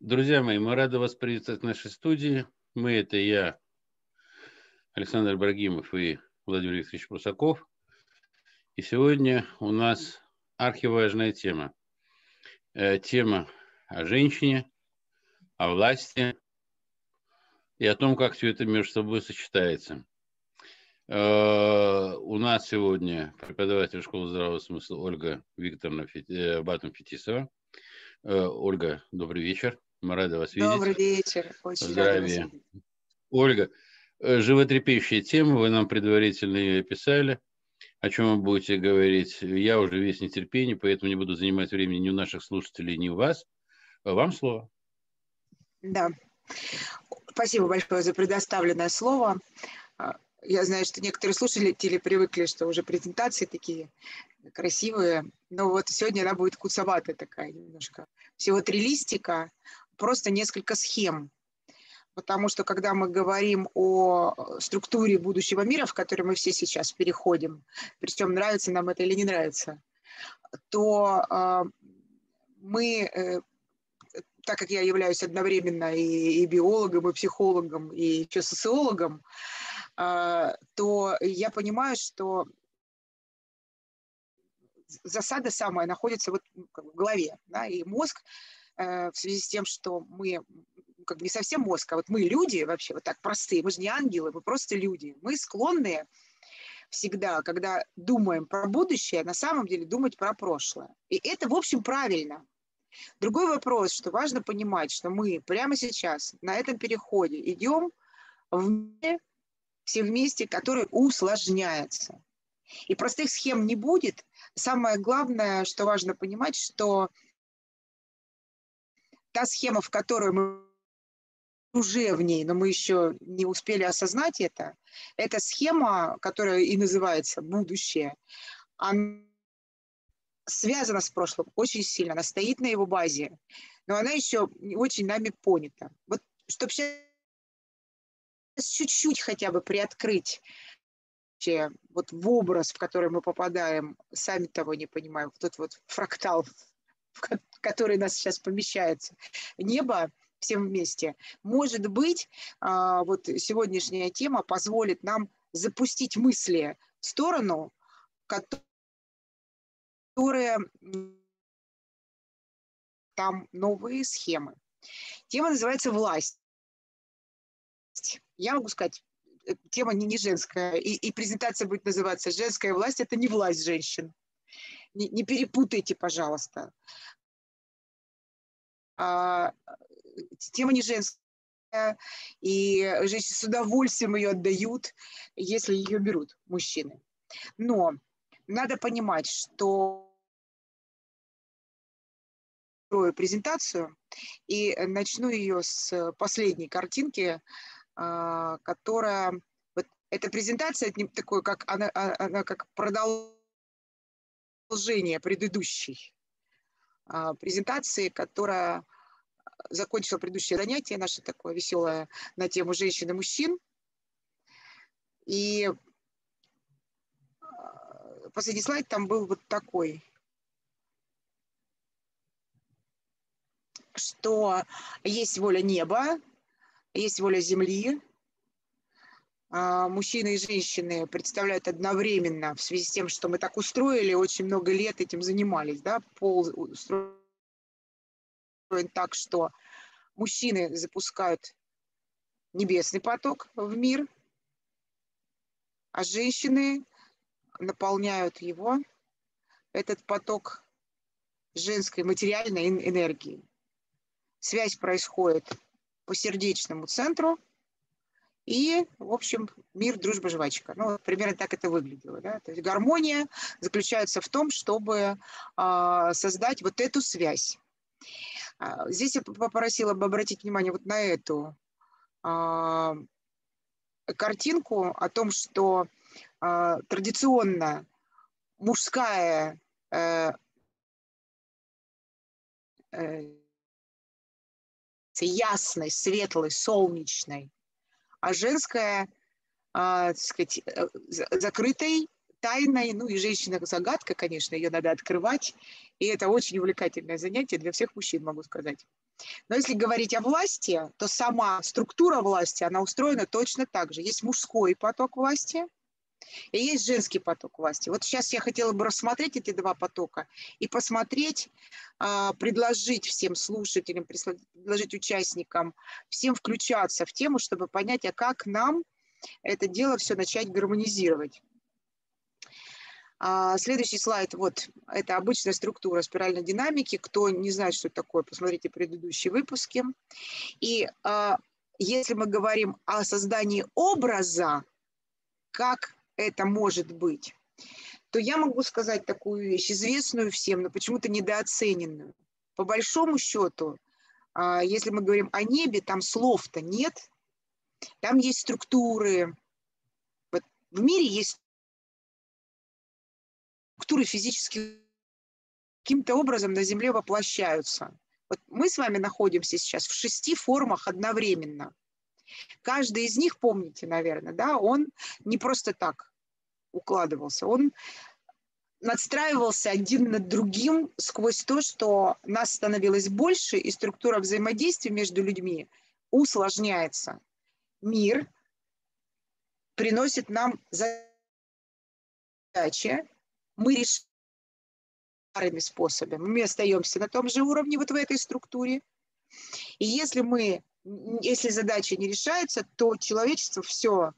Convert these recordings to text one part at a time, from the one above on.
Друзья мои, мы рады вас приветствовать в нашей студии. Мы – это я, Александр Брагимов и Владимир Викторович Прусаков. И сегодня у нас архиважная тема. Э, тема о женщине, о власти и о том, как все это между собой сочетается. Э, у нас сегодня преподаватель школы здравого смысла Ольга Викторовна э, Батон-Фетисова. Ольга, добрый вечер. Мы рады вас видеть. Добрый вечер. Очень Здравия. Рада вас Ольга, животрепещущая тема, вы нам предварительно ее описали о чем вы будете говорить. Я уже весь нетерпение, поэтому не буду занимать времени ни у наших слушателей, ни у вас. Вам слово. Да. Спасибо большое за предоставленное слово. Я знаю, что некоторые слушатели привыкли, что уже презентации такие красивые. Но вот сегодня она будет куцоватая такая немножко. Всего три листика, просто несколько схем. Потому что когда мы говорим о структуре будущего мира, в который мы все сейчас переходим, причем нравится нам это или не нравится, то э, мы, э, так как я являюсь одновременно и, и биологом, и психологом, и еще социологом, э, то я понимаю, что засада самая находится вот в голове, да, и мозг э, в связи с тем, что мы как бы не совсем мозг, а вот мы люди вообще, вот так простые, мы же не ангелы, мы просто люди. Мы склонны всегда, когда думаем про будущее, на самом деле думать про прошлое. И это, в общем, правильно. Другой вопрос, что важно понимать, что мы прямо сейчас на этом переходе идем в мире все вместе, который усложняется. И простых схем не будет. Самое главное, что важно понимать, что та схема, в которую мы уже в ней, но мы еще не успели осознать это, эта схема, которая и называется «будущее», она связана с прошлым очень сильно, она стоит на его базе, но она еще не очень нами понята. Вот чтобы сейчас чуть-чуть хотя бы приоткрыть вот в образ, в который мы попадаем, сами того не понимаем, в тот вот фрактал, который нас сейчас помещается. Небо всем вместе. Может быть, а, вот сегодняшняя тема позволит нам запустить мысли в сторону, которые там новые схемы. Тема называется «Власть». Я могу сказать, э, тема не, не женская, и, и презентация будет называться «Женская власть – это не власть женщин». Не, не перепутайте, пожалуйста. А, тема не женская, и женщины с удовольствием ее отдают, если ее берут мужчины. Но надо понимать, что презентацию и начну ее с последней картинки, а, которая вот эта презентация такой, как она, а, она как продолжение предыдущей презентации, которая закончила предыдущее занятие наше такое веселое на тему женщин и мужчин. И а, последний слайд там был вот такой, что есть воля неба, есть воля земли, а, мужчины и женщины представляют одновременно в связи с тем, что мы так устроили, очень много лет этим занимались, да, пол устроен так, что мужчины запускают небесный поток в мир, а женщины наполняют его, этот поток женской материальной энергии. Связь происходит по сердечному центру, и, в общем, мир, дружба, жвачка. Ну, примерно так это выглядело. Да? То есть гармония заключается в том, чтобы э, создать вот эту связь. А, здесь я попросила бы обратить внимание вот на эту а, картинку о том, что а, традиционно мужская э, э, ясной, светлой, солнечной, а женская, так сказать, э, закрытой, тайной, ну и женщина-загадка, конечно, ее надо открывать, и это очень увлекательное занятие для всех мужчин, могу сказать. Но если говорить о власти, то сама структура власти, она устроена точно так же. Есть мужской поток власти и есть женский поток власти. Вот сейчас я хотела бы рассмотреть эти два потока и посмотреть, а, предложить всем слушателям, предложить участникам, всем включаться в тему, чтобы понять, а как нам это дело все начать гармонизировать. А, следующий слайд, вот, это обычная структура спиральной динамики. Кто не знает, что это такое, посмотрите предыдущие выпуски. И а, если мы говорим о создании образа, как это может быть, то я могу сказать такую вещь, известную всем, но почему-то недооцененную. По большому счету, а, если мы говорим о небе, там слов-то нет, там есть структуры. Вот в мире есть структуры физически каким-то образом на Земле воплощаются. Вот мы с вами находимся сейчас в шести формах одновременно. Каждый из них, помните, наверное, да, он не просто так укладывался, он надстраивался один над другим сквозь то, что нас становилось больше, и структура взаимодействия между людьми усложняется. Мир приносит нам задачи, мы решаем старыми способами. Мы остаемся на том же уровне вот в этой структуре. И если мы, если задача не решается, то человечество все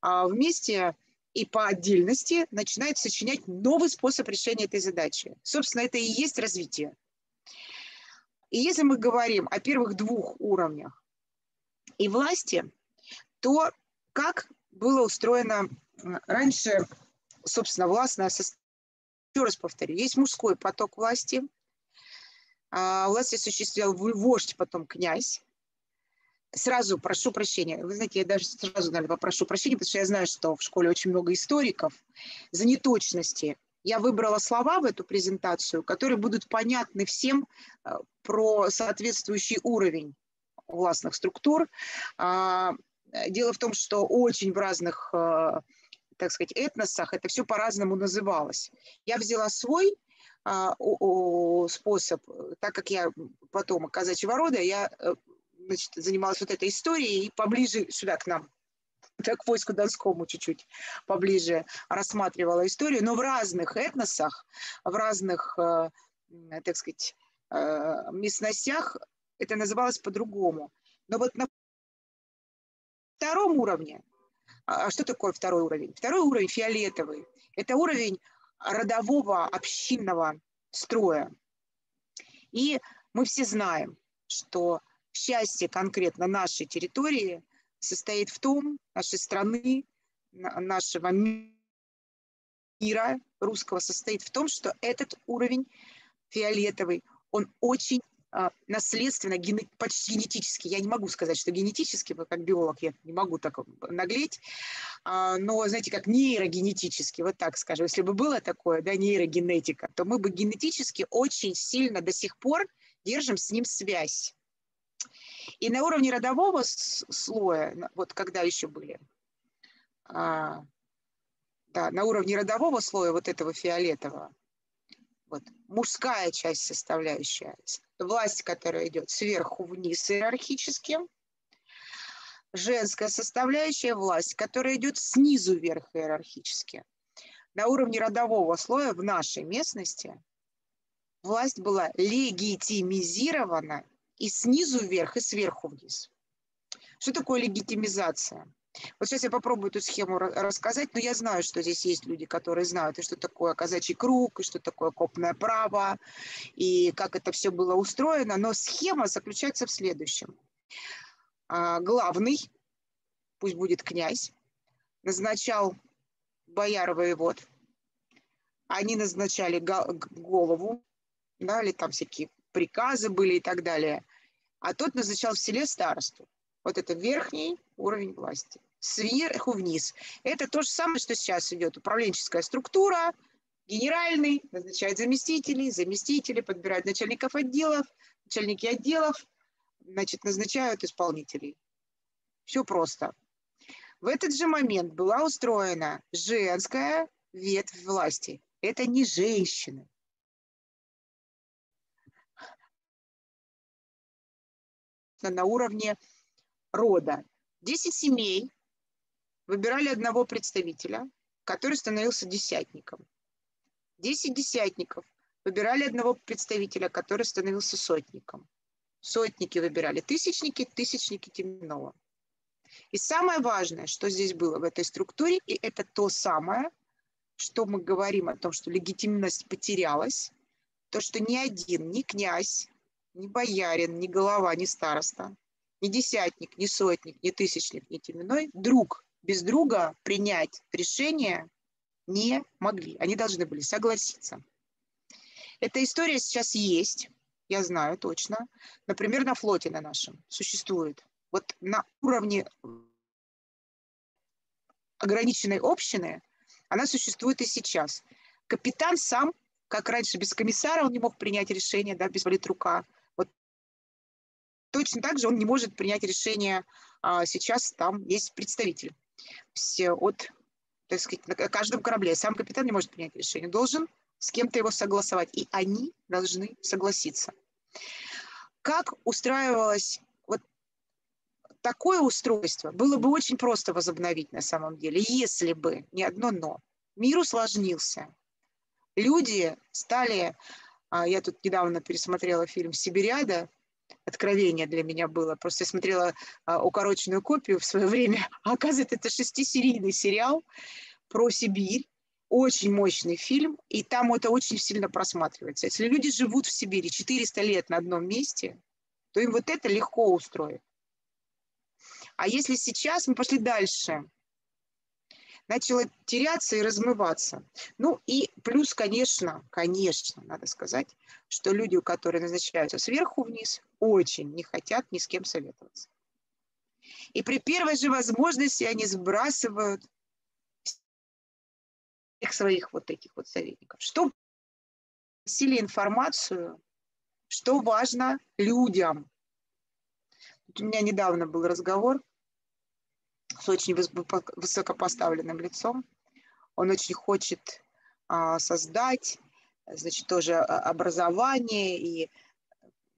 а, вместе и по отдельности начинает сочинять новый способ решения этой задачи. Собственно, это и есть развитие. И если мы говорим о первых двух уровнях и власти, то как было устроено раньше, собственно, властное состояние еще раз повторю, есть мужской поток власти. А, власть осуществлял вождь, потом князь. Сразу прошу прощения. Вы знаете, я даже сразу, наверное, попрошу прощения, потому что я знаю, что в школе очень много историков. За неточности я выбрала слова в эту презентацию, которые будут понятны всем а, про соответствующий уровень властных структур. А, дело в том, что очень в разных так сказать, этносах это все по-разному называлось. Я взяла свой а, способ, так как я потом казачьего рода, я э, значит, занималась вот этой историей и поближе сюда к нам, так к войску Донскому чуть-чуть поближе рассматривала историю, но в разных этносах, в разных, э, так сказать, э, местностях это называлось по-другому. Но вот на втором уровне а, а что такое второй уровень? Второй уровень фиолетовый. Это уровень родового общинного строя. И мы все знаем, что счастье конкретно нашей территории состоит в том, нашей страны, нашего мира русского состоит в том, что этот уровень фиолетовый, он очень а, наследственно, ген, почти генетически, я не могу сказать, что генетически, как биолог я не могу так наглеть, а, но, знаете, как нейрогенетически, вот так скажем, если бы было такое, да, нейрогенетика, то мы бы генетически очень сильно до сих пор держим с ним связь. И на уровне родового слоя, вот когда еще были, а, да, на уровне родового слоя вот этого фиолетового, вот, мужская часть составляющая, власть, которая идет сверху вниз иерархически, женская составляющая власть, которая идет снизу вверх иерархически. На уровне родового слоя в нашей местности власть была легитимизирована и снизу вверх, и сверху вниз. Что такое легитимизация? Вот сейчас я попробую эту схему рассказать, но я знаю, что здесь есть люди, которые знают, и что такое казачий круг, и что такое копное право, и как это все было устроено. Но схема заключается в следующем. А, главный, пусть будет князь, назначал бояр воевод. Они назначали голову, да, или там всякие приказы были и так далее. А тот назначал в селе старосту. Вот это верхний уровень власти. Сверху вниз. Это то же самое, что сейчас идет. Управленческая структура, генеральный, назначает заместителей, заместители подбирают начальников отделов, начальники отделов, значит, назначают исполнителей. Все просто. В этот же момент была устроена женская ветвь власти. Это не женщины, на уровне рода. 10 семей выбирали одного представителя, который становился десятником. 10 десятников выбирали одного представителя, который становился сотником. Сотники выбирали тысячники, тысячники темного. И самое важное, что здесь было в этой структуре, и это то самое, что мы говорим о том, что легитимность потерялась, то, что ни один, ни князь, ни боярин, ни голова, ни староста, ни десятник, ни сотник, ни тысячник, ни теменной друг без друга принять решение не могли. Они должны были согласиться. Эта история сейчас есть, я знаю точно. Например, на флоте на нашем существует. Вот на уровне ограниченной общины она существует и сейчас. Капитан сам, как раньше без комиссара, он не мог принять решение, да, без политрука. Вот точно так же он не может принять решение а, сейчас, там есть представитель все от, так сказать, на каждом корабле. Сам капитан не может принять решение, должен с кем-то его согласовать, и они должны согласиться. Как устраивалось вот такое устройство, было бы очень просто возобновить на самом деле, если бы не одно «но». Мир усложнился. Люди стали... А, я тут недавно пересмотрела фильм «Сибириада», откровение для меня было. Просто я смотрела а, укороченную копию в свое время. А оказывается, это шестисерийный сериал про Сибирь. Очень мощный фильм, и там это очень сильно просматривается. Если люди живут в Сибири 400 лет на одном месте, то им вот это легко устроит. А если сейчас мы пошли дальше, начало теряться и размываться. Ну и плюс, конечно, конечно, надо сказать, что люди, которые назначаются сверху вниз, очень не хотят ни с кем советоваться. И при первой же возможности они сбрасывают всех своих вот этих вот советников. Что просили информацию, что важно людям. у меня недавно был разговор с очень высокопоставленным лицом. Он очень хочет а, создать, значит, тоже а, образование и,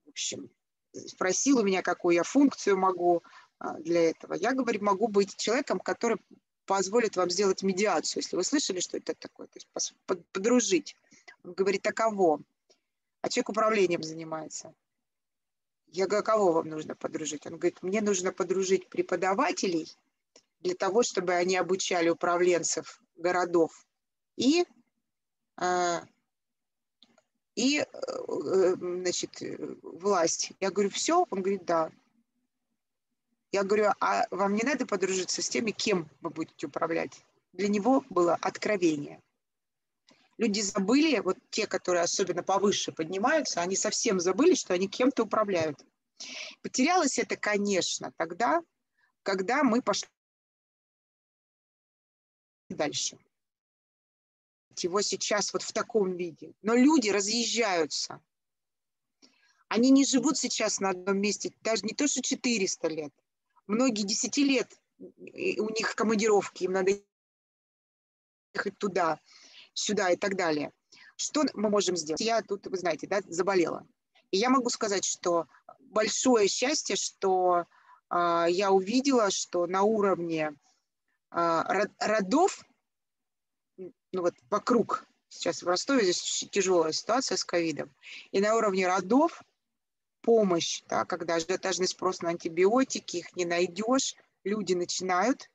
в общем, спросил у меня, какую я функцию могу а, для этого. Я говорю, могу быть человеком, который позволит вам сделать медиацию, если вы слышали, что это такое, то есть подружить. Он говорит, а кого? А человек управлением занимается. Я говорю, а кого вам нужно подружить? Он говорит, мне нужно подружить преподавателей – для того, чтобы они обучали управленцев городов и, а, и э, значит, власть. Я говорю, все? Он говорит, да. Я говорю, а вам не надо подружиться с теми, кем вы будете управлять? Для него было откровение. Люди забыли, вот те, которые особенно повыше поднимаются, они совсем забыли, что они кем-то управляют. Потерялось это, конечно, тогда, когда мы пошли дальше. Его сейчас вот в таком виде. Но люди разъезжаются. Они не живут сейчас на одном месте, даже не то, что 400 лет. Многие 10 лет у них командировки, им надо ехать туда, сюда и так далее. Что мы можем сделать? Я тут, вы знаете, да, заболела. И я могу сказать, что большое счастье, что э, я увидела, что на уровне а, родов, ну вот вокруг, сейчас в Ростове здесь тяжелая ситуация с ковидом, и на уровне родов помощь, да, когда ажиотажный спрос на антибиотики, их не найдешь, люди начинают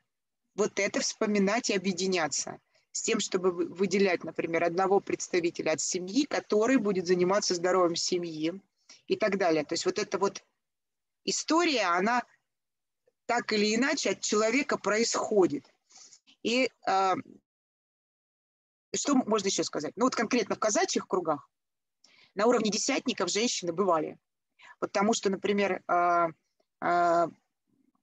вот это вспоминать и объединяться с тем, чтобы выделять, например, одного представителя от семьи, который будет заниматься здоровьем семьи и так далее. То есть вот эта вот история, она так или иначе от человека происходит. И э, что можно еще сказать? Ну вот конкретно в казачьих кругах на уровне десятников женщины бывали. Потому что, например, э, э,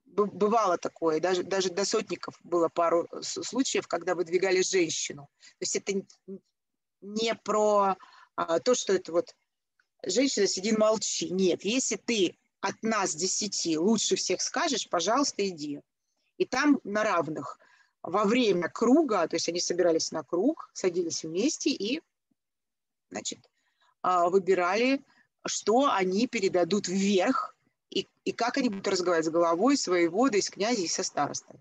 бывало такое, даже, даже до сотников было пару случаев, когда выдвигали женщину. То есть это не про а, то, что это вот женщина, сиди, молчи. Нет, если ты от нас десяти лучше всех скажешь, пожалуйста, иди. И там на равных. Во время круга, то есть они собирались на круг, садились вместе и, значит, а, выбирали, что они передадут вверх и, и как они будут разговаривать с головой, с воеводой, с князем и со старостой.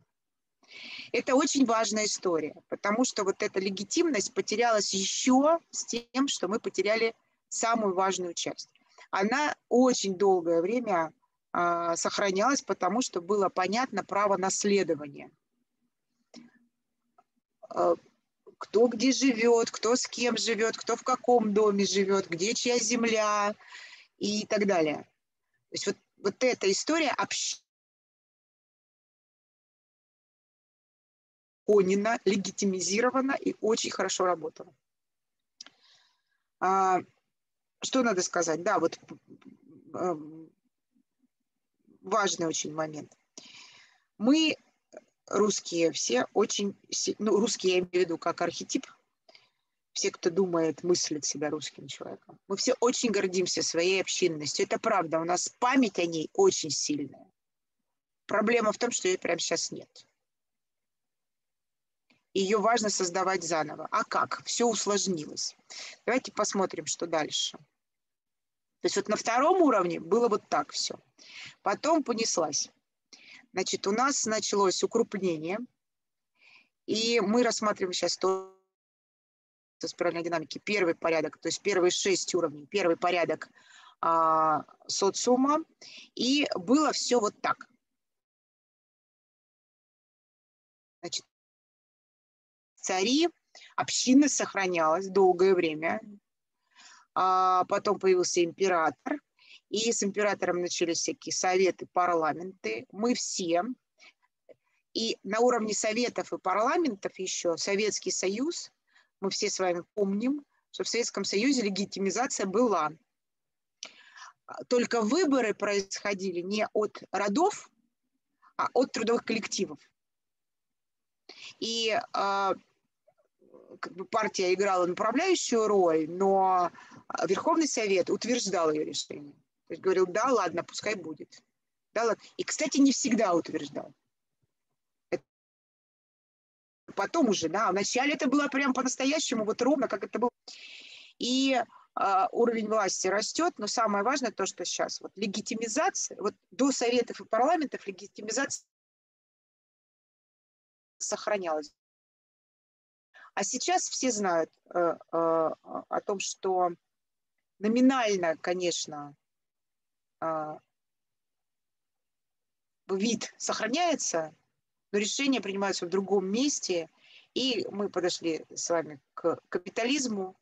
Это очень важная история, потому что вот эта легитимность потерялась еще с тем, что мы потеряли самую важную часть. Она очень долгое время э, сохранялась, потому что было понятно право наследования. Э, кто где живет, кто с кем живет, кто в каком доме живет, где чья земля и так далее. То есть вот, вот эта история общ... Конина, легитимизирована и очень хорошо работала. А, что надо сказать? Да, вот а, важный очень момент. Мы, русские, все очень, ну, русские я имею в виду как архетип, все, кто думает, мыслит себя русским человеком. Мы все очень гордимся своей общинностью. Это правда, у нас память о ней очень сильная. Проблема в том, что ее прямо сейчас нет ее важно создавать заново. А как? Все усложнилось. Давайте посмотрим, что дальше. То есть вот на втором уровне было вот так все. Потом понеслась. Значит, у нас началось укрупнение, и мы рассматриваем сейчас то спиральной динамики. Первый порядок, то есть первые шесть уровней. Первый порядок а, социума. И было все вот так. Значит, цари, община сохранялась долгое время. А потом появился император, и с императором начались всякие советы, парламенты. Мы все, и на уровне советов и парламентов еще Советский Союз, мы все с вами помним, что в Советском Союзе легитимизация была. Только выборы происходили не от родов, а от трудовых коллективов. И э, как бы партия играла направляющую роль, но а, Верховный Совет утверждал ее решение. То есть говорил, да, ладно, пускай будет. Да, ладно. И, кстати, не всегда утверждал. Потом уже, да, вначале это было прям по-настоящему, вот ровно, как это было. И э, уровень власти растет, но самое важное то, что сейчас вот легитимизация, вот до советов и парламентов легитимизация сохранялась. А сейчас все знают э, э, о том, что номинально, конечно, вид сохраняется, но решения принимаются в другом месте, и мы подошли с вами к капитализму,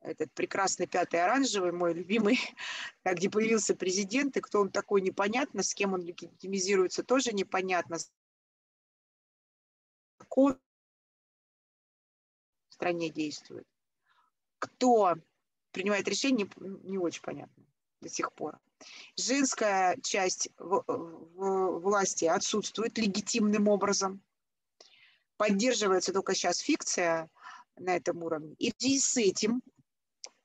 этот прекрасный пятый оранжевый, мой любимый, где появился президент, и кто он такой, непонятно, с кем он легитимизируется, тоже непонятно. Закон стране действует. Кто принимает решение, не очень понятно до сих пор. Женская часть в власти отсутствует легитимным образом. Поддерживается только сейчас фикция на этом уровне. И с этим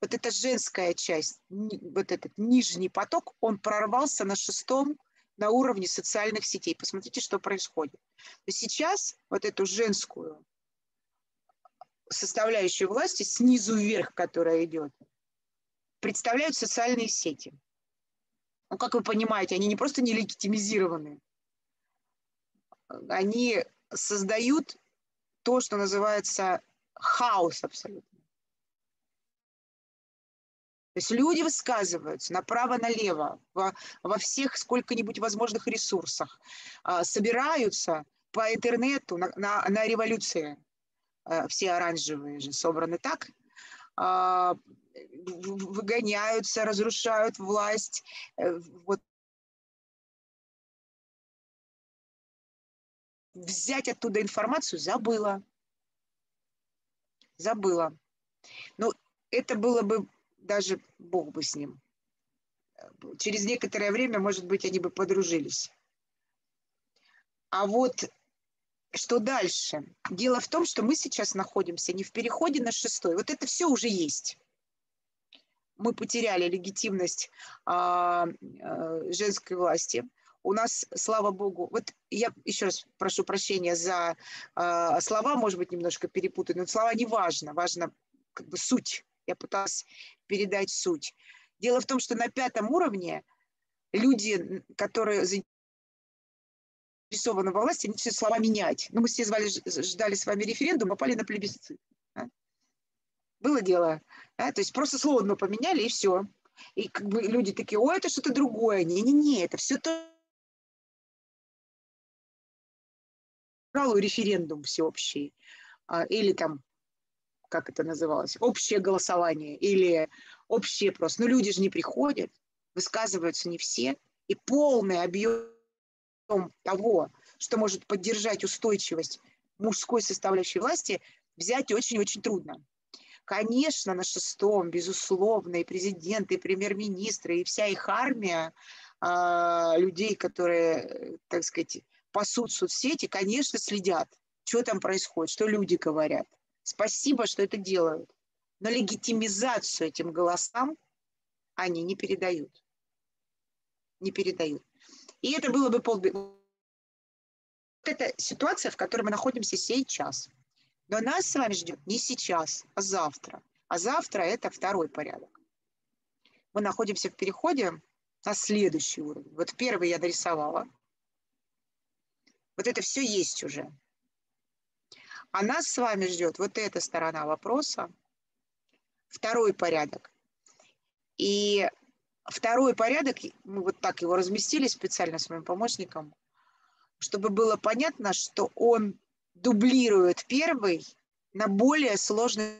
вот эта женская часть, вот этот нижний поток, он прорвался на шестом на уровне социальных сетей. Посмотрите, что происходит. Сейчас вот эту женскую составляющую власти снизу вверх, которая идет, представляют социальные сети. Ну, как вы понимаете, они не просто не легитимизированы, они создают то, что называется хаос абсолютно. То есть люди высказываются направо-налево во, во всех сколько-нибудь возможных ресурсах, а, собираются по интернету на, на, на революции. Э, все оранжевые же собраны так, а, выгоняются, разрушают власть. Э, вот взять оттуда информацию забыла. Забыла. Ну, это было бы даже Бог бы с ним. Через некоторое время, может быть, они бы подружились. А вот что дальше? Дело в том, что мы сейчас находимся не в переходе на шестой. Вот это все уже есть. Мы потеряли легитимность а, а, женской власти. У нас, слава богу, вот я еще раз прошу прощения за а, слова, может быть, немножко перепутаны, но слова не важно, важно как бы суть. Я пыталась передать суть. Дело в том, что на пятом уровне люди, которые заинтересованы во власти, они начали слова менять. Ну, мы все звали, ждали с вами референдум, попали на плебисцит. Было дело. Да? То есть просто слово одно поменяли, и все. И как бы люди такие, о, это что-то другое. Не-не-не, это все то референдум всеобщий. А, или там, как это называлось, общее голосование, или общее просто. Но люди же не приходят, высказываются не все. И полный объем того, что может поддержать устойчивость мужской составляющей власти, взять очень-очень трудно. Конечно, на шестом, безусловно, и президенты, и премьер-министры, и вся их армия э, людей, которые, так сказать, пасут соцсети, конечно, следят, что там происходит, что люди говорят. Спасибо, что это делают. Но легитимизацию этим голосам они не передают. Не передают. И это было бы полбеды. Вот это ситуация, в которой мы находимся сейчас. Но нас с вами ждет не сейчас, а завтра. А завтра это второй порядок. Мы находимся в переходе на следующий уровень. Вот первый я дорисовала. Вот это все есть уже. А нас с вами ждет вот эта сторона вопроса, второй порядок. И второй порядок, мы вот так его разместили специально с моим помощником, чтобы было понятно, что он дублирует первый на более сложной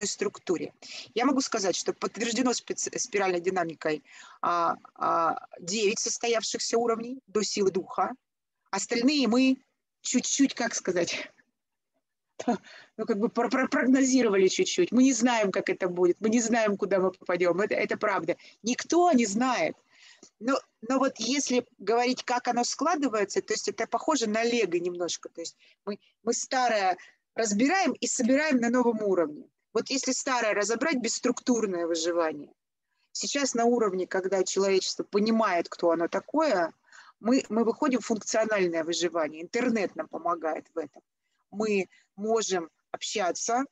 структуре. Я могу сказать, что подтверждено спиральной динамикой а, а, 9 состоявшихся уровней до силы духа. Остальные мы чуть-чуть, как сказать, ну, как бы прогнозировали чуть-чуть. Мы не знаем, как это будет, мы не знаем, куда мы попадем. Это, это правда. Никто не знает. Но, но вот если говорить, как оно складывается, то есть это похоже на лего немножко. То есть мы, мы старое разбираем и собираем на новом уровне. Вот если старое разобрать, бесструктурное выживание. Сейчас на уровне, когда человечество понимает, кто оно такое, мы, мы выходим в функциональное выживание. Интернет нам помогает в этом. Мы можем общаться,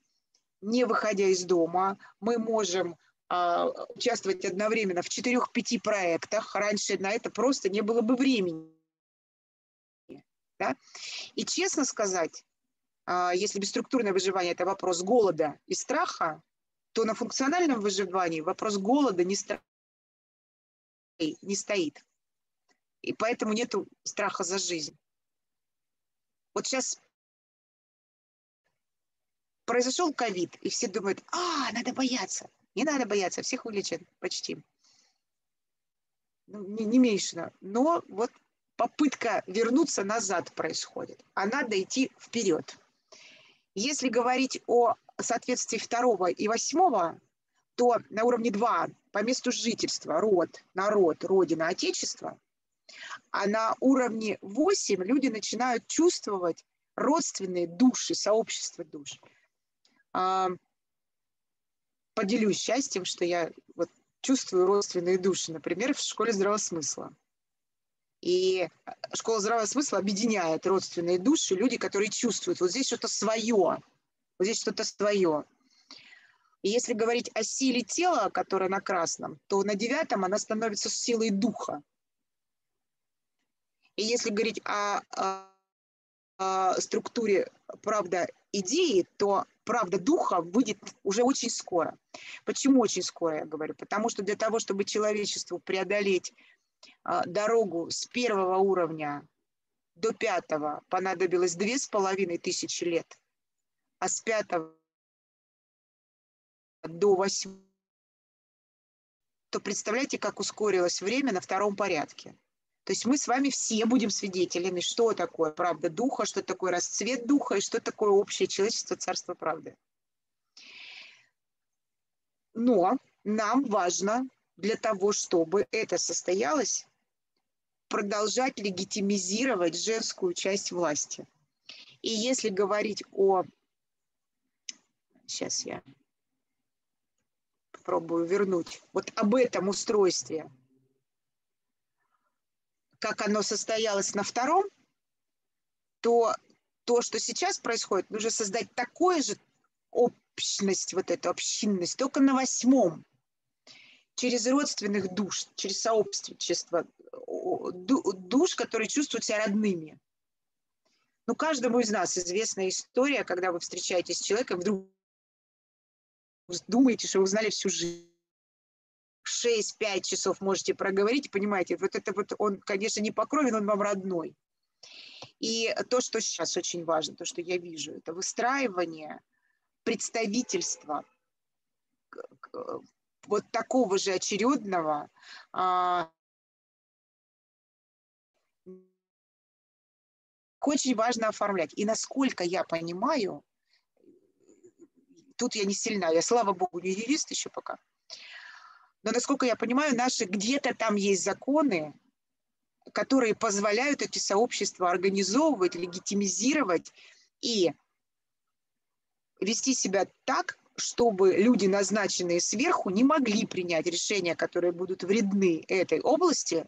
не выходя из дома, мы можем участвовать одновременно в четырех-пяти проектах. Раньше на это просто не было бы времени. Да? И честно сказать, а, если бесструктурное выживание – это вопрос голода и страха, то на функциональном выживании вопрос голода не, сто... не стоит. И поэтому нет страха за жизнь. Вот сейчас произошел ковид, и все думают, а, надо бояться. Не надо бояться, всех вылечат почти. Ну, не, не меньше. Но вот попытка вернуться назад происходит, а надо идти вперед. Если говорить о соответствии второго и восьмого, то на уровне 2 по месту жительства, род, народ, родина, отечество, а на уровне 8 люди начинают чувствовать родственные души, сообщество душ. Поделюсь счастьем, что я вот чувствую родственные души, например, в школе здравого смысла. И школа здравого смысла объединяет родственные души, люди, которые чувствуют, вот здесь что-то свое, вот здесь что-то свое. И если говорить о силе тела, которая на красном, то на девятом она становится силой духа. И если говорить о, о, о структуре, правда, идеи, то правда духа выйдет уже очень скоро. Почему очень скоро, я говорю? Потому что для того, чтобы человечеству преодолеть а, дорогу с первого уровня до пятого, понадобилось две с половиной тысячи лет, а с пятого до восьмого, то представляете, как ускорилось время на втором порядке. То есть мы с вами все будем свидетелями, что такое правда духа, что такое расцвет духа и что такое общее человечество, царство правды. Но нам важно для того, чтобы это состоялось, продолжать легитимизировать женскую часть власти. И если говорить о... Сейчас я попробую вернуть. Вот об этом устройстве – как оно состоялось на втором, то то, что сейчас происходит, нужно создать такое же общность, вот эту общинность, только на восьмом. через родственных душ, через сообщество, душ, которые чувствуют себя родными. Ну, каждому из нас известна история, когда вы встречаетесь с человеком, вдруг думаете, что вы узнали всю жизнь. 6-5 часов можете проговорить, понимаете, вот это вот он, конечно, не по крови, но он вам родной. И то, что сейчас очень важно, то, что я вижу, это выстраивание представительства вот такого же очередного а, очень важно оформлять. И насколько я понимаю, тут я не сильна, я, слава богу, не юрист еще пока, но, насколько я понимаю, наши где-то там есть законы, которые позволяют эти сообщества организовывать, легитимизировать и вести себя так, чтобы люди, назначенные сверху, не могли принять решения, которые будут вредны этой области,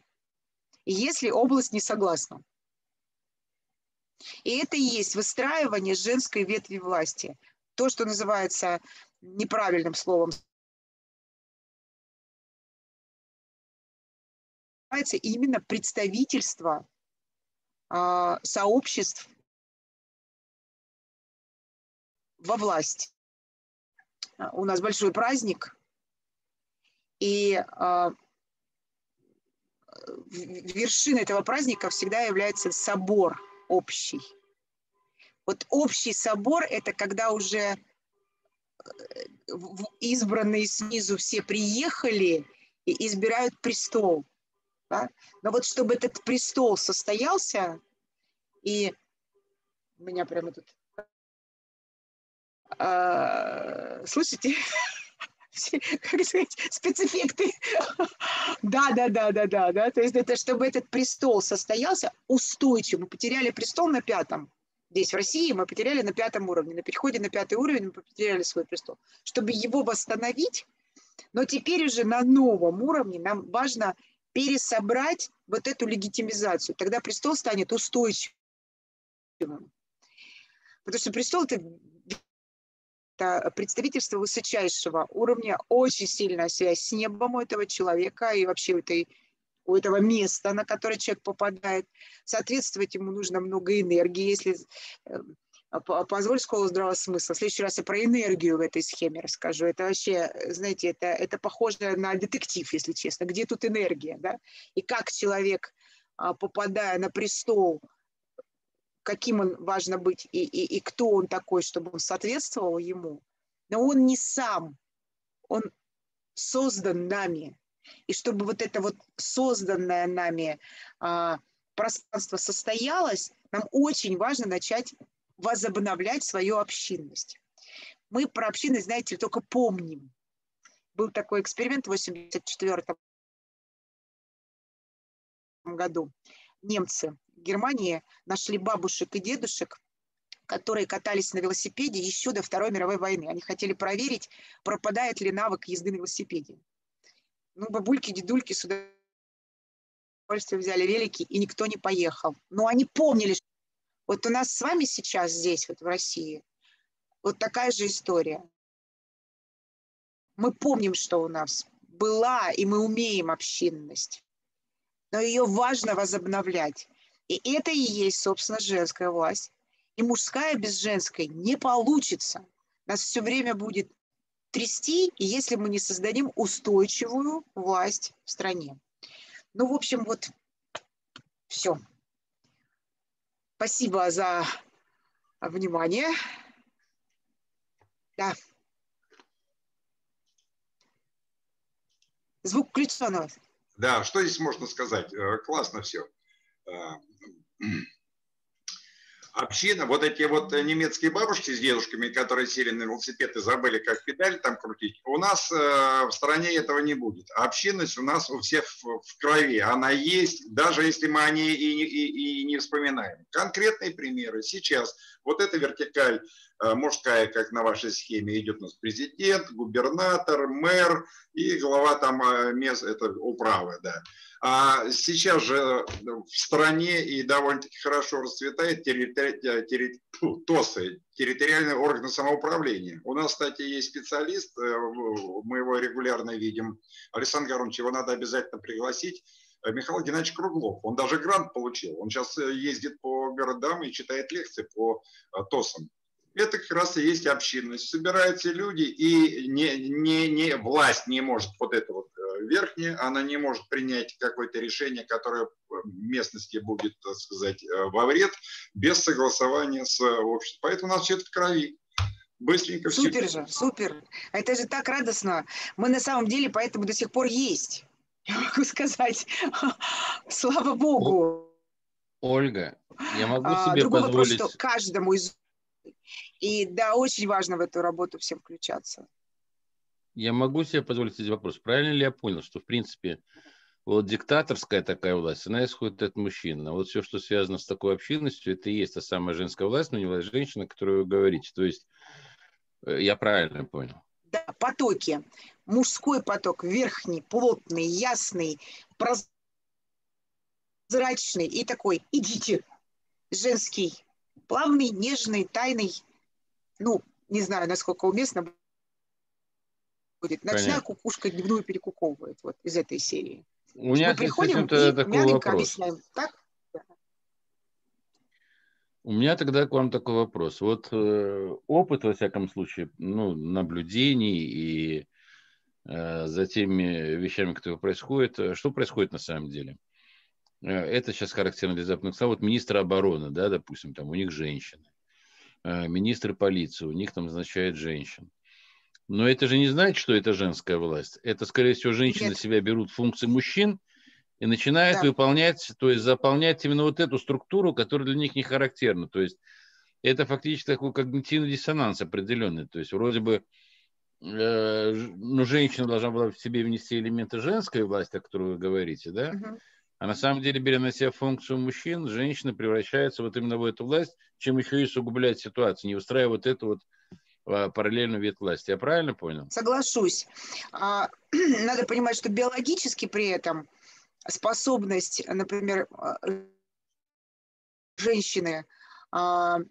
если область не согласна. И это и есть выстраивание женской ветви власти. То, что называется неправильным словом именно представительство э, сообществ во власти. У нас большой праздник, и э, вершиной этого праздника всегда является собор общий. Вот общий собор – это когда уже э, избранные снизу все приехали и избирают престол. Да? Но вот чтобы этот престол состоялся, и у меня прямо тут... А, слышите? как сказать, спецэффекты. да, да, да, да, да, да. То есть это чтобы этот престол состоялся устойчиво. Мы потеряли престол на пятом. Здесь, в России, мы потеряли на пятом уровне. На переходе на пятый уровень мы потеряли свой престол. Чтобы его восстановить, но теперь уже на новом уровне нам важно пересобрать вот эту легитимизацию. Тогда престол станет устойчивым. Потому что престол – это представительство высочайшего уровня, очень сильная связь с небом у этого человека и вообще у, этой, у этого места, на которое человек попадает. Соответствовать ему нужно много энергии. Если э, позволь школу здравого смысла. В следующий раз я про энергию в этой схеме расскажу. Это вообще, знаете, это, это похоже на детектив, если честно. Где тут энергия, да? И как человек, а, попадая на престол каким он важно быть и, и, и кто он такой, чтобы он соответствовал ему. Но он не сам, он создан нами. И чтобы вот это вот созданное нами а, пространство состоялось, нам очень важно начать возобновлять свою общинность. Мы про общинность, знаете, только помним. Был такой эксперимент в 1984 году. Немцы Германии нашли бабушек и дедушек, которые катались на велосипеде еще до Второй мировой войны. Они хотели проверить, пропадает ли навык езды на велосипеде. Ну, бабульки, дедульки с удовольствием взяли велики, и никто не поехал. Но они помнили, вот у нас с вами сейчас здесь, вот в России, вот такая же история. Мы помним, что у нас была, и мы умеем общинность. Но ее важно возобновлять. И это и есть, собственно, женская власть. И мужская без женской не получится. Нас все время будет трясти, если мы не создадим устойчивую власть в стране. Ну, в общем, вот все. Спасибо за внимание. Да. Звук включен. Да, что здесь можно сказать? Э, классно все. Община, вот эти вот немецкие бабушки с дедушками, которые сели на велосипед и забыли, как педаль там крутить, у нас э, в стране этого не будет. Общинность у нас у всех в, в крови, она есть, даже если мы о ней и, и, и не вспоминаем. Конкретные примеры. Сейчас вот эта вертикаль э, мужская, как на вашей схеме, идет у нас президент, губернатор, мэр и глава там э, мест, это управы, да. А сейчас же в стране и довольно-таки хорошо расцветает территори... терри... ТОСы, территориальные органы самоуправления. У нас, кстати, есть специалист, мы его регулярно видим, Александр Горович, его надо обязательно пригласить, Э, Михаил Геннадьевич Круглов. Он даже грант получил. Он сейчас э, ездит по городам и читает лекции по э, ТОСам. Это как раз и есть общинность. Собираются люди, и не, не, не, власть не может, вот это вот верхняя, она не может принять какое-то решение, которое местности будет, так сказать, во вред, без согласования с обществом. Поэтому у нас все это в крови быстренько Супер все. же, супер. Это же так радостно. Мы на самом деле поэтому до сих пор есть я могу сказать, слава богу. Ольга, я могу а, себе Другой позволить... вопрос, что каждому из... И да, очень важно в эту работу всем включаться. Я могу себе позволить эти вопросы. Правильно ли я понял, что, в принципе, вот диктаторская такая власть, она исходит от мужчин. А вот все, что связано с такой общинностью, это и есть та самая женская власть, но не власть женщины, о которой вы говорите. То есть э, я правильно понял? Да, потоки мужской поток верхний, плотный, ясный, прозрачный и такой «идите». Женский, плавный, нежный, тайный. Ну, не знаю, насколько уместно будет. Ночная Понятно. кукушка дневную перекуковывает вот из этой серии. У меня Мы приходим и мягенько вопрос. объясняем. Так? У меня тогда к вам такой вопрос. Вот э, опыт, во всяком случае, ну, наблюдений и Э, за теми вещами, которые происходят. Э, что происходит на самом деле? Э, это сейчас характерно для западных стран. Вот министр обороны, да, допустим, там у них женщины. Министры полиции, у них там назначают женщин. Но это же не значит, что это женская власть. Это, скорее всего, женщины Нет. себя берут функции мужчин и начинают да. выполнять, то есть заполнять именно вот эту структуру, которая для них не характерна. То есть это фактически такой когнитивный диссонанс определенный. То есть вроде бы Э, ну, женщина должна была в себе внести элементы женской власти, о которой вы говорите, да? Uh-huh. А на самом деле, беря на себя функцию мужчин, женщина превращается вот именно в эту власть, чем еще и усугубляет ситуацию, не устраивает вот эту вот а, параллельную вид власти. Я правильно понял? Соглашусь. А, надо понимать, что биологически при этом способность, например, а, женщины ну,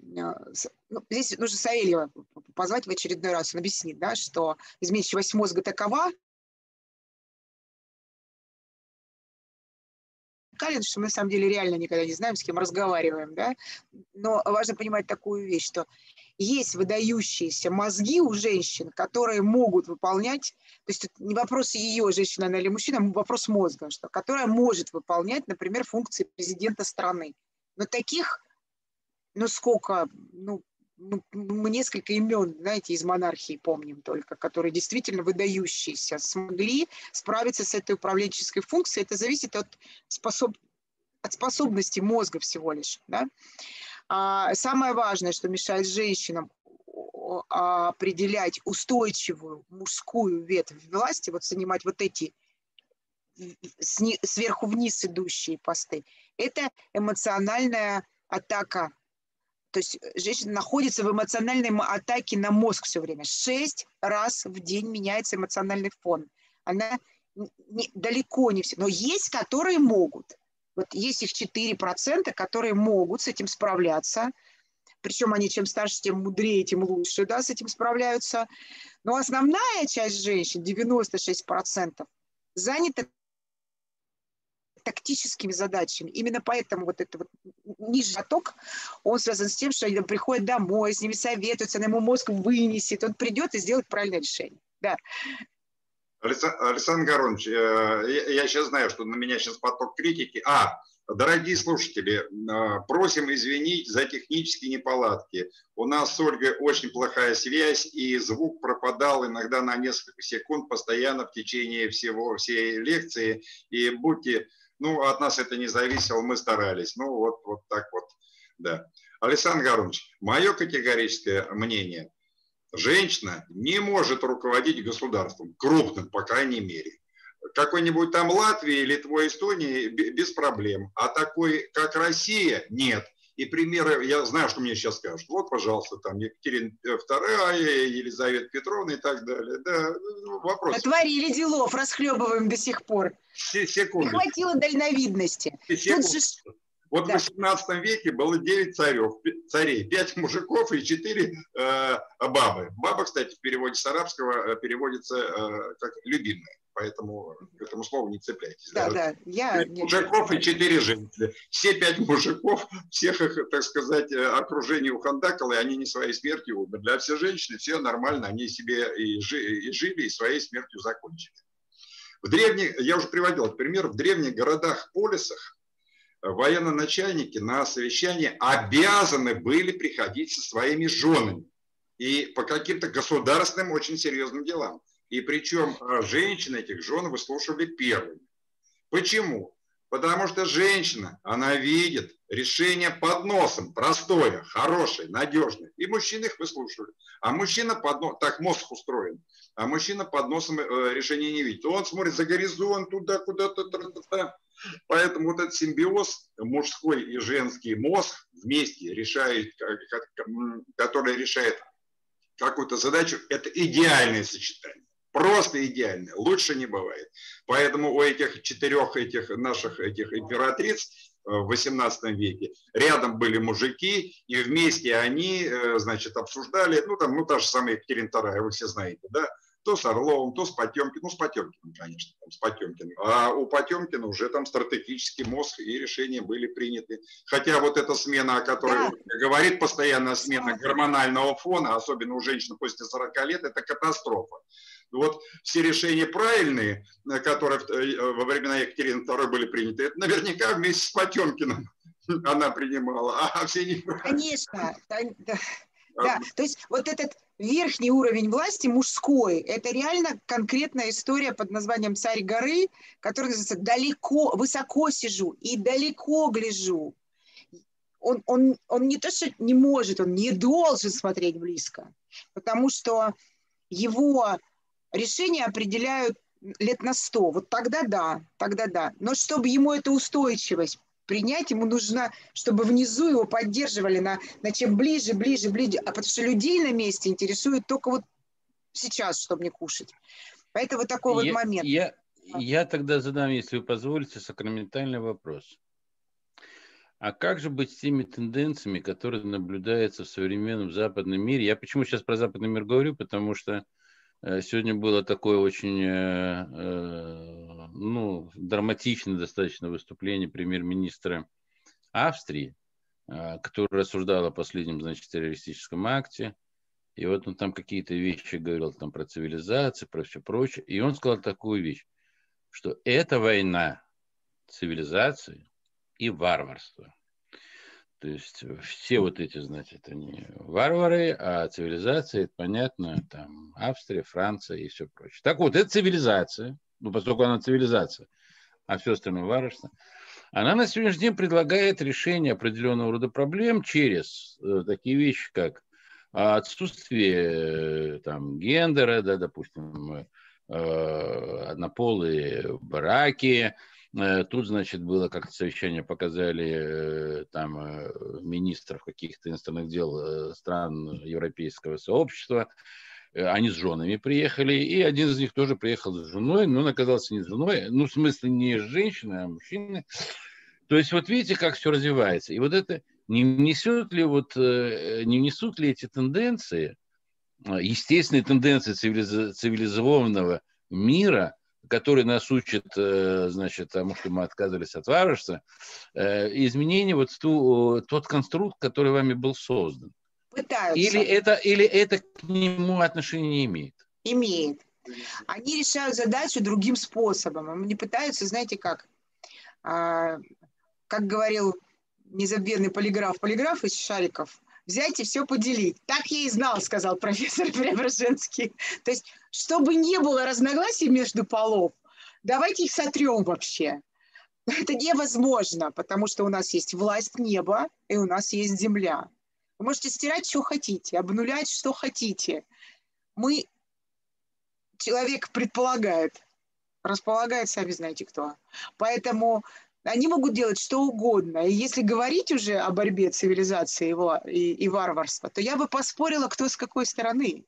здесь нужно Саельева позвать в очередной раз, он объяснит, да, что изменчивость мозга такова, что мы на самом деле реально никогда не знаем, с кем разговариваем, да, но важно понимать такую вещь, что есть выдающиеся мозги у женщин, которые могут выполнять, то есть не вопрос ее, женщина она или мужчина, вопрос мозга, что, которая может выполнять, например, функции президента страны. Но таких ну сколько, ну, ну, мы несколько имен, знаете, из монархии помним только, которые действительно выдающиеся, смогли справиться с этой управленческой функцией. Это зависит от, способ, от способности мозга всего лишь. Да? А самое важное, что мешает женщинам определять устойчивую мужскую ветвь власти, вот занимать вот эти сверху вниз идущие посты, это эмоциональная атака то есть женщина находится в эмоциональной атаке на мозг все время. Шесть раз в день меняется эмоциональный фон. Она не, далеко не все. Но есть, которые могут. Вот есть их 4%, которые могут с этим справляться. Причем они чем старше, тем мудрее, тем лучше да, с этим справляются. Но основная часть женщин, 96%, занята тактическими задачами. Именно поэтому вот этот вот нижний поток, он связан с тем, что они приходят домой, с ними советуются, она ему мозг вынесет, он придет и сделает правильное решение. Да. Александр Горович, э, я сейчас знаю, что на меня сейчас поток критики. А, Дорогие слушатели, э, просим извинить за технические неполадки. У нас с Ольгой очень плохая связь, и звук пропадал иногда на несколько секунд постоянно в течение всего, всей лекции. И будьте ну, от нас это не зависело, мы старались. Ну, вот, вот так вот, да. Александр Горович, мое категорическое мнение. Женщина не может руководить государством, крупным, по крайней мере. Какой-нибудь там Латвии, Литвой, Эстонии без проблем. А такой, как Россия, нет. И примеры, я знаю, что мне сейчас скажут, вот, пожалуйста, там Екатерина II, Елизавета Петровна и так далее. Да, ну, вопрос. Отворили делов, расхлебываем до сих пор. Секунду. Не хватило дальновидности. Секунду. Же... Вот да. в 18 веке было 9 царев, царей, 5 мужиков и 4 э, бабы. Баба, кстати, в переводе с арабского э, переводится э, как «любимая» поэтому к этому слову не цепляйтесь. Да, да, да. я... Мужиков и четыре женщины. Все пять мужиков, всех их, так сказать, э, окружение ухандакало, и они не своей смертью умерли. А все женщины, все нормально, они себе и, жили, и жили, и своей смертью закончили. В древних, я уже приводил этот пример, в древних городах-полисах военно-начальники на совещание обязаны были приходить со своими женами и по каким-то государственным очень серьезным делам. И причем а, женщины этих жен выслушивали первыми. Почему? Потому что женщина, она видит решение под носом, простое, хорошее, надежное. И мужчины их выслушивали. А мужчина под носом, так мозг устроен, а мужчина под носом э, решения не видит. Он смотрит за горизонт, туда, куда-то. Поэтому вот этот симбиоз, мужской и женский мозг вместе решает, который решает какую-то задачу, это идеальное сочетание. Просто идеально, лучше не бывает. Поэтому у этих четырех этих наших этих императриц э, в 18 веке рядом были мужики, и вместе они, э, значит, обсуждали, ну, там, ну, та же самая Екатерина II, вы все знаете, да, то с Орловым, то с Потемкиным, ну, с Потемкиным, конечно, там, с Потемкиным. А у Потемкина уже там стратегический мозг, и решения были приняты. Хотя вот эта смена, о которой да. говорит постоянно, смена гормонального фона, особенно у женщин после 40 лет, это катастрофа. Вот все решения правильные, э, которые э, во времена Екатерины II были приняты, это наверняка вместе с Потемкиным она принимала, а все неправильно. Конечно, да, да. Да, то есть вот этот верхний уровень власти мужской, это реально конкретная история под названием «Царь горы», который называется «Далеко, высоко сижу и далеко гляжу». Он, он, он не то, что не может, он не должен смотреть близко, потому что его решения определяют лет на сто. Вот тогда да, тогда да. Но чтобы ему эту устойчивость принять, ему нужно, чтобы внизу его поддерживали на, на чем ближе, ближе, ближе. А потому что людей на месте интересует только вот сейчас, чтобы не кушать. Поэтому вот такой я, вот момент. Я, я тогда задам, если вы позволите, сакраментальный вопрос. А как же быть с теми тенденциями, которые наблюдаются в современном западном мире? Я почему сейчас про западный мир говорю? Потому что сегодня было такое очень э, э, ну, драматичное достаточно выступление премьер-министра Австрии, который рассуждал о последнем, значит, террористическом акте. И вот он там какие-то вещи говорил там про цивилизацию, про все прочее. И он сказал такую вещь, что это война цивилизации и варварства. То есть все вот эти, значит, они варвары, а цивилизация, это понятно, там Австрия, Франция и все прочее. Так вот, это цивилизация, ну, поскольку она цивилизация, а все остальное варварство, она на сегодняшний день предлагает решение определенного рода проблем через э, такие вещи, как отсутствие э, там, гендера, да, допустим, э, однополые браки, Э, тут, значит, было как-то совещание, показали э, там э, министров каких-то иностранных дел стран европейского сообщества. Они с женами приехали, и один из них тоже приехал с женой, но он оказался не с женой, ну, в смысле, не с женщиной, а мужчиной. То есть, вот видите, как все развивается. И вот это не несет ли, вот, не несут ли эти тенденции, естественные тенденции цивилизованного мира – который нас учит, э, значит, тому, что мы отказывались от варварства, э, изменение вот ту, тот конструкт, который вами был создан. Пытаются. Или это, или это к нему отношение не имеет? Имеет. Они решают задачу другим способом. Они пытаются, знаете как, а, как говорил незабвенный полиграф, полиграф из Шариков, взять и все поделить. Так я и знал, сказал профессор Преображенский. То есть, чтобы не было разногласий между полов, давайте их сотрем вообще. Это невозможно, потому что у нас есть власть неба, и у нас есть земля. Вы можете стирать, что хотите, обнулять, что хотите. Мы, человек предполагает, располагает, сами знаете кто. Поэтому они могут делать что угодно. И если говорить уже о борьбе цивилизации его и, и варварства, то я бы поспорила, кто с какой стороны.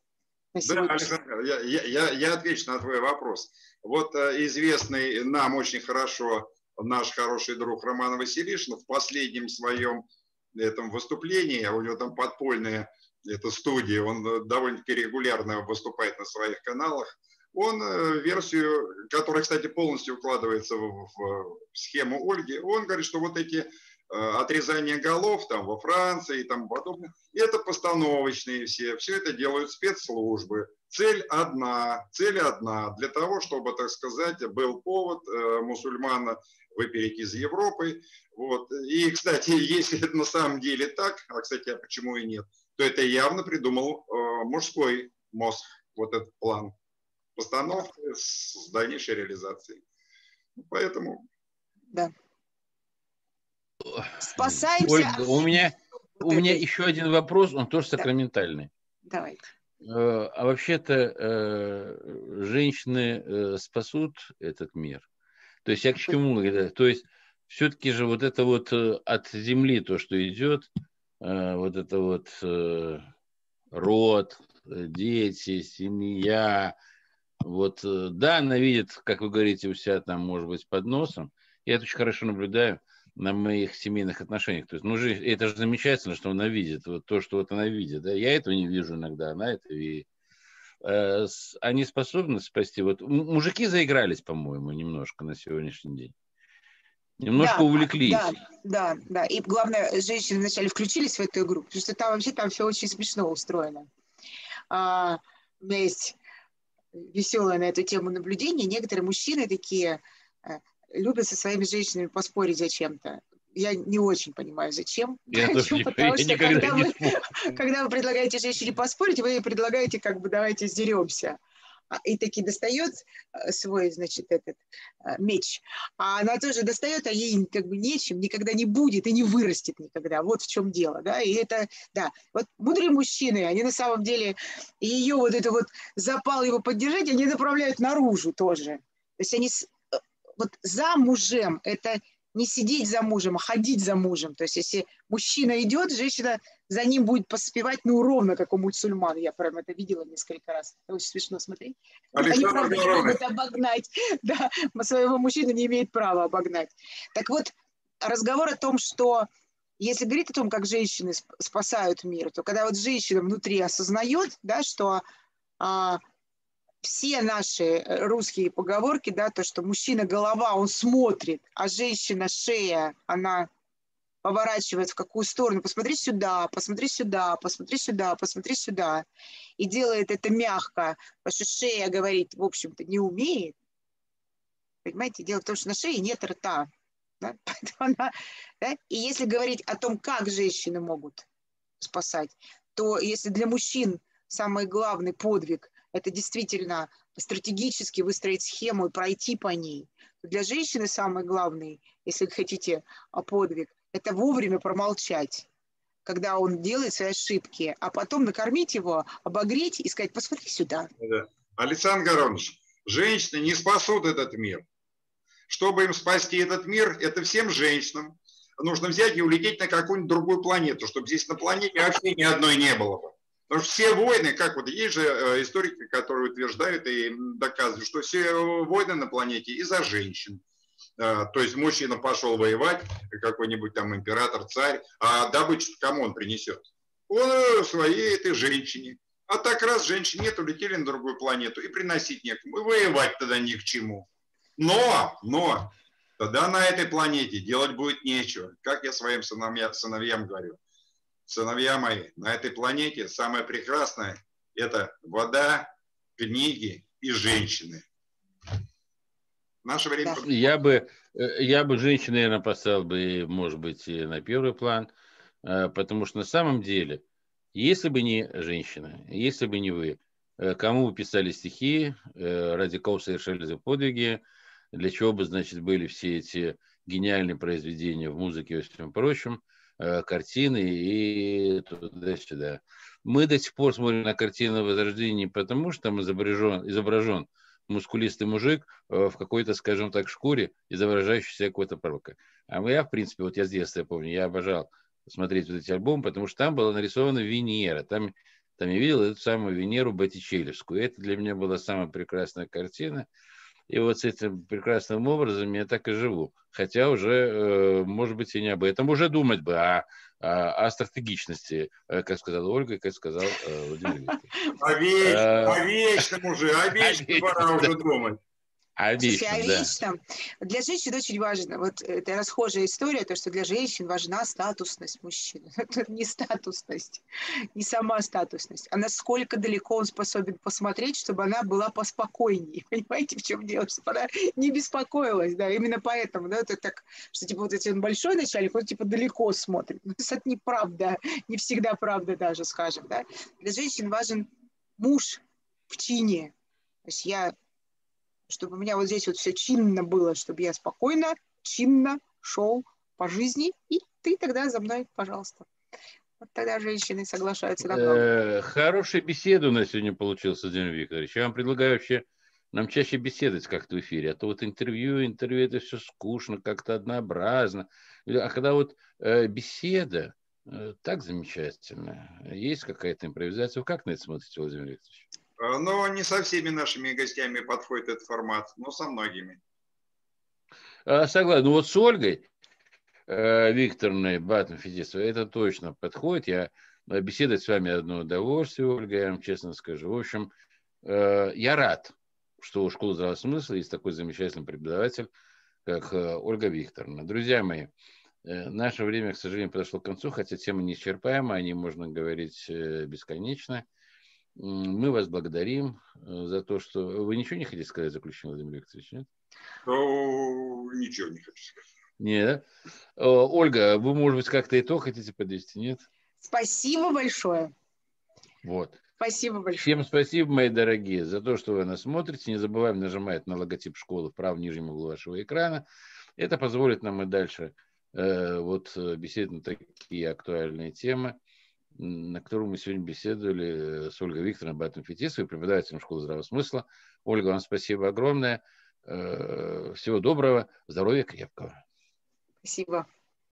Да, Александр, я, я, я отвечу на твой вопрос. Вот э, известный нам очень хорошо наш хороший друг Роман Василишин в последнем своем этом выступлении, у него там подпольная эта студия, он э, довольно-таки регулярно выступает на своих каналах, он э, версию, которая, кстати, полностью укладывается в, в схему Ольги, он говорит, что вот эти э, отрезания голов там во Франции и там подобное, это постановочные все, все это делают спецслужбы. Цель одна, цель одна, для того, чтобы, так сказать, был повод э, мусульмана выпереть из Европы. Вот. И, кстати, если это на самом деле так, а, кстати, а почему и нет, то это явно придумал э, мужской мозг, вот этот план постановки с дальнейшей реализацией. Поэтому... Да. Спасаемся. Ольга, у меня, у меня еще один вопрос, он тоже сакраментальный. Давайте. Э, а вообще-то э, женщины э, спасут этот мир. То есть я к чему? То есть все-таки же вот это вот от земли то, что идет, вот это вот род, дети, семья, вот, да, она видит, как вы говорите, у себя там, может быть, под носом. Я это очень хорошо наблюдаю на моих семейных отношениях. То есть, ну, же, это же замечательно, что она видит вот то, что вот она видит. Да? Я этого не вижу иногда, она это видит. Э, они способны спасти. Вот мужики заигрались, по-моему, немножко на сегодняшний день. Немножко да, увлеклись. Да, да, да. И главное, женщины вначале включились в эту игру, потому что там вообще там все очень смешно устроено. А, у меня есть веселое на эту тему наблюдение. Некоторые мужчины такие э, любят со своими женщинами поспорить зачем-то. Я не очень понимаю, зачем. Я Почему? Потому я что когда вы, когда вы предлагаете женщине поспорить, вы предлагаете, как бы, давайте сдеремся. А, и таки достает э, свой, значит, этот э, меч, а она тоже достает, а ей как бы нечем, никогда не будет и не вырастет никогда. Вот в чем дело, да, и это, да, вот мудрые мужчины, они на самом деле ее вот это вот запал его поддержать, они направляют наружу тоже. То есть они э, вот за мужем, это не сидеть за мужем, а ходить за мужем. То есть если мужчина идет, женщина за ним будет поспевать, ну, ровно, как у мусульман. Я прям это видела несколько раз. Это очень смешно смотреть. Они, правда, не могут обогнать. Да, своего мужчину не имеет права обогнать. Так вот, разговор о том, что если говорить о том, как женщины спасают мир, то когда вот женщина внутри осознает, да, что а, все наши э, русские поговорки, да, то, что мужчина голова, он смотрит, а женщина шея, она поворачивает в какую сторону, посмотри сюда, посмотри сюда, посмотри сюда, посмотри сюда, и делает это мягко, потому что шея говорит, в общем-то, не умеет. Понимаете, дело в том, что на шее нет рта. Да? Она, да? И если говорить о том, как женщины могут спасать, то если для мужчин самый главный подвиг – это действительно стратегически выстроить схему и пройти по ней, то для женщины самый главный, если вы хотите, подвиг это вовремя промолчать, когда он делает свои ошибки, а потом накормить его, обогреть и сказать, посмотри сюда. Да. Александр Горович, женщины не спасут этот мир. Чтобы им спасти этот мир, это всем женщинам нужно взять и улететь на какую-нибудь другую планету, чтобы здесь на планете вообще ни одной не было бы. Потому что все войны, как вот есть же э, историки, которые утверждают и доказывают, что все войны на планете из-за женщин. А, то есть мужчина пошел воевать, какой-нибудь там император, царь, а добычу кому он принесет? Он э, своей этой женщине. А так раз женщин нет, улетели на другую планету и приносить некому. И воевать тогда ни к чему. Но, но, тогда на этой планете делать будет нечего. Как я своим сыновья, сыновьям говорю. Сыновья мои, на этой планете самое прекрасное – это вода, книги и женщины. Наше время... Да. Я бы, э, я бы женщин, наверное, поставил бы, может быть, на первый план, э, потому что на самом деле, если бы не женщина, если бы не вы, э, кому вы писали стихи, ради кого совершали подвиги, для чего бы, значит, были все эти гениальные произведения в музыке и всем прочем, картины и туда-сюда. Мы до сих пор смотрим на картину Возрождения не потому, что там изображен, изображен мускулистый мужик в какой-то, скажем так, шкуре, изображающий себя какого-то пророка. А я, в принципе, вот я с детства помню, я обожал смотреть вот эти альбомы, потому что там была нарисована Венера. Там, там я видел эту самую Венеру Боттичелевскую. Это для меня была самая прекрасная картина. И вот с этим прекрасным образом я так и живу. Хотя уже, э, может быть, и не об этом уже думать бы, а о стратегичности, э, как сказала Ольга, как сказал э, Владимир Викторович. О, веч, о вечном уже, о вечном пора уже думать. О вечном, о вечном. Да. Для женщин очень важно, вот это расхожая история, то, что для женщин важна статусность мужчины. Это не статусность, не сама статусность, а насколько далеко он способен посмотреть, чтобы она была поспокойнее. Понимаете, в чем дело? Чтобы она не беспокоилась, да, именно поэтому, да, это так, что типа вот если он большой начальник, он типа далеко смотрит. Ну, это неправда, не всегда правда даже, скажем, да. Для женщин важен муж в чине. То есть я чтобы у меня вот здесь вот все чинно было, чтобы я спокойно, чинно шел по жизни, и ты тогда за мной, пожалуйста. Вот тогда женщины соглашаются на многое. Хорошая беседа у нас сегодня получилась, Владимир Викторович. Я вам предлагаю вообще нам чаще беседовать как-то в эфире, а то вот интервью, интервью это все скучно, как-то однообразно. А когда вот э, беседа, э, так замечательно, есть какая-то импровизация. Вы как на это смотрите, Владимир Викторович? Э, но не со всеми нашими гостями подходит этот формат, но со многими. А, согласен. Ну вот с Ольгой э, Викторовной Батон-Фетисовой это точно подходит. Я э, беседовать с вами одно удовольствие, Ольга, я вам честно скажу. В общем, я рад, что у школы здравого смысла есть такой замечательный преподаватель, как Ольга Викторовна. Друзья мои, наше время, к сожалению, подошло к концу, хотя тема неисчерпаема, о ней можно говорить бесконечно. Мы вас благодарим э, за то, что... Вы ничего не хотите сказать в заключение, Владимир Викторович, нет? Ну, ничего не хочу сказать. Нет, Ольга, вы, может быть, как-то итог хотите подвести, нет? Спасибо большое. Вот. Спасибо большое. Всем спасибо, мои дорогие, за то, что вы нас смотрите. Не забываем нажимать на логотип школы в правом нижнем углу вашего экрана. Это позволит нам и дальше э, вот э, беседовать на такие актуальные темы на котором мы сегодня беседовали э, с Ольгой Викторовной Батом-Фетисовой, преподавателем школы здравого смысла. Ольга, вам спасибо огромное. Э, всего доброго, здоровья крепкого. Спасибо.